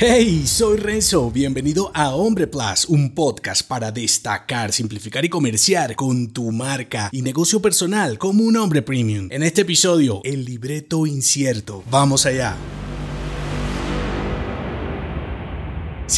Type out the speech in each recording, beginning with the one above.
Hey, soy Renzo, bienvenido a Hombre Plus, un podcast para destacar, simplificar y comerciar con tu marca y negocio personal como un hombre premium. En este episodio, el libreto incierto. Vamos allá.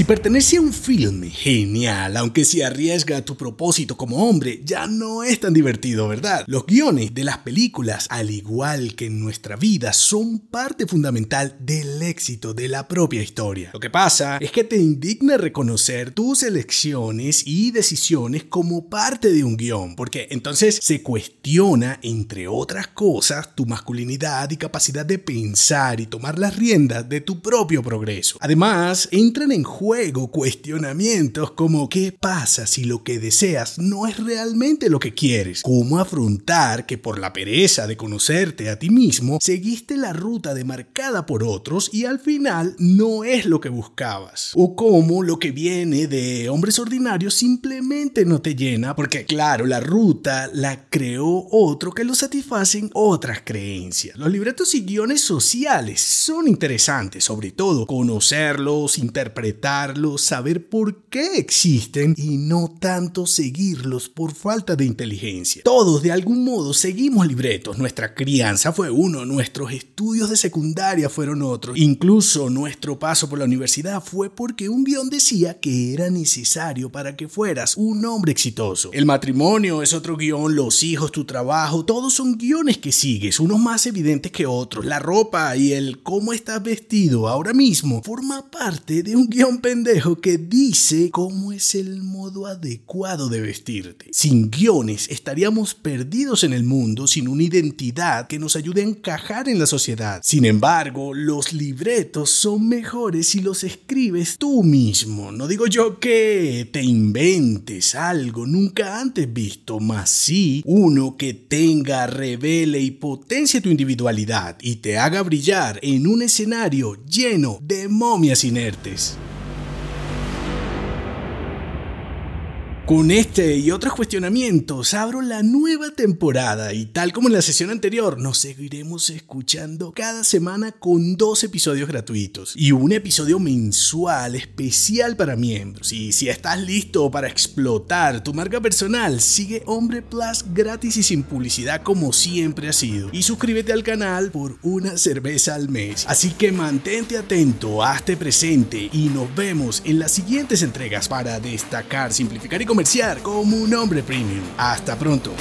Si pertenece a un filme, genial, aunque si arriesga tu propósito como hombre, ya no es tan divertido, ¿verdad? Los guiones de las películas, al igual que en nuestra vida, son parte fundamental del éxito de la propia historia. Lo que pasa es que te indigna reconocer tus elecciones y decisiones como parte de un guion, porque entonces se cuestiona, entre otras cosas, tu masculinidad y capacidad de pensar y tomar las riendas de tu propio progreso. Además, entran en juego cuestionamientos como ¿qué pasa si lo que deseas no es realmente lo que quieres? ¿Cómo afrontar que por la pereza de conocerte a ti mismo seguiste la ruta demarcada por otros y al final no es lo que buscabas? ¿O cómo lo que viene de hombres ordinarios simplemente no te llena porque claro, la ruta la creó otro que lo satisfacen otras creencias? Los libretos y guiones sociales son interesantes, sobre todo conocerlos, interpretar saber por qué existen y no tanto seguirlos por falta de inteligencia. Todos de algún modo seguimos libretos. Nuestra crianza fue uno, nuestros estudios de secundaria fueron otros. Incluso nuestro paso por la universidad fue porque un guion decía que era necesario para que fueras un hombre exitoso. El matrimonio es otro guion, los hijos, tu trabajo, todos son guiones que sigues, unos más evidentes que otros. La ropa y el cómo estás vestido ahora mismo forma parte de un guion pendejo que dice cómo es el modo adecuado de vestirte. Sin guiones estaríamos perdidos en el mundo sin una identidad que nos ayude a encajar en la sociedad. Sin embargo, los libretos son mejores si los escribes tú mismo. No digo yo que te inventes algo nunca antes visto, más sí uno que tenga, revele y potencie tu individualidad y te haga brillar en un escenario lleno de momias inertes. Con este y otros cuestionamientos abro la nueva temporada y tal como en la sesión anterior nos seguiremos escuchando cada semana con dos episodios gratuitos y un episodio mensual especial para miembros. Y si estás listo para explotar tu marca personal, sigue Hombre Plus gratis y sin publicidad como siempre ha sido y suscríbete al canal por una cerveza al mes. Así que mantente atento, hazte presente y nos vemos en las siguientes entregas para destacar, simplificar y comerciar como un hombre premium. Hasta pronto.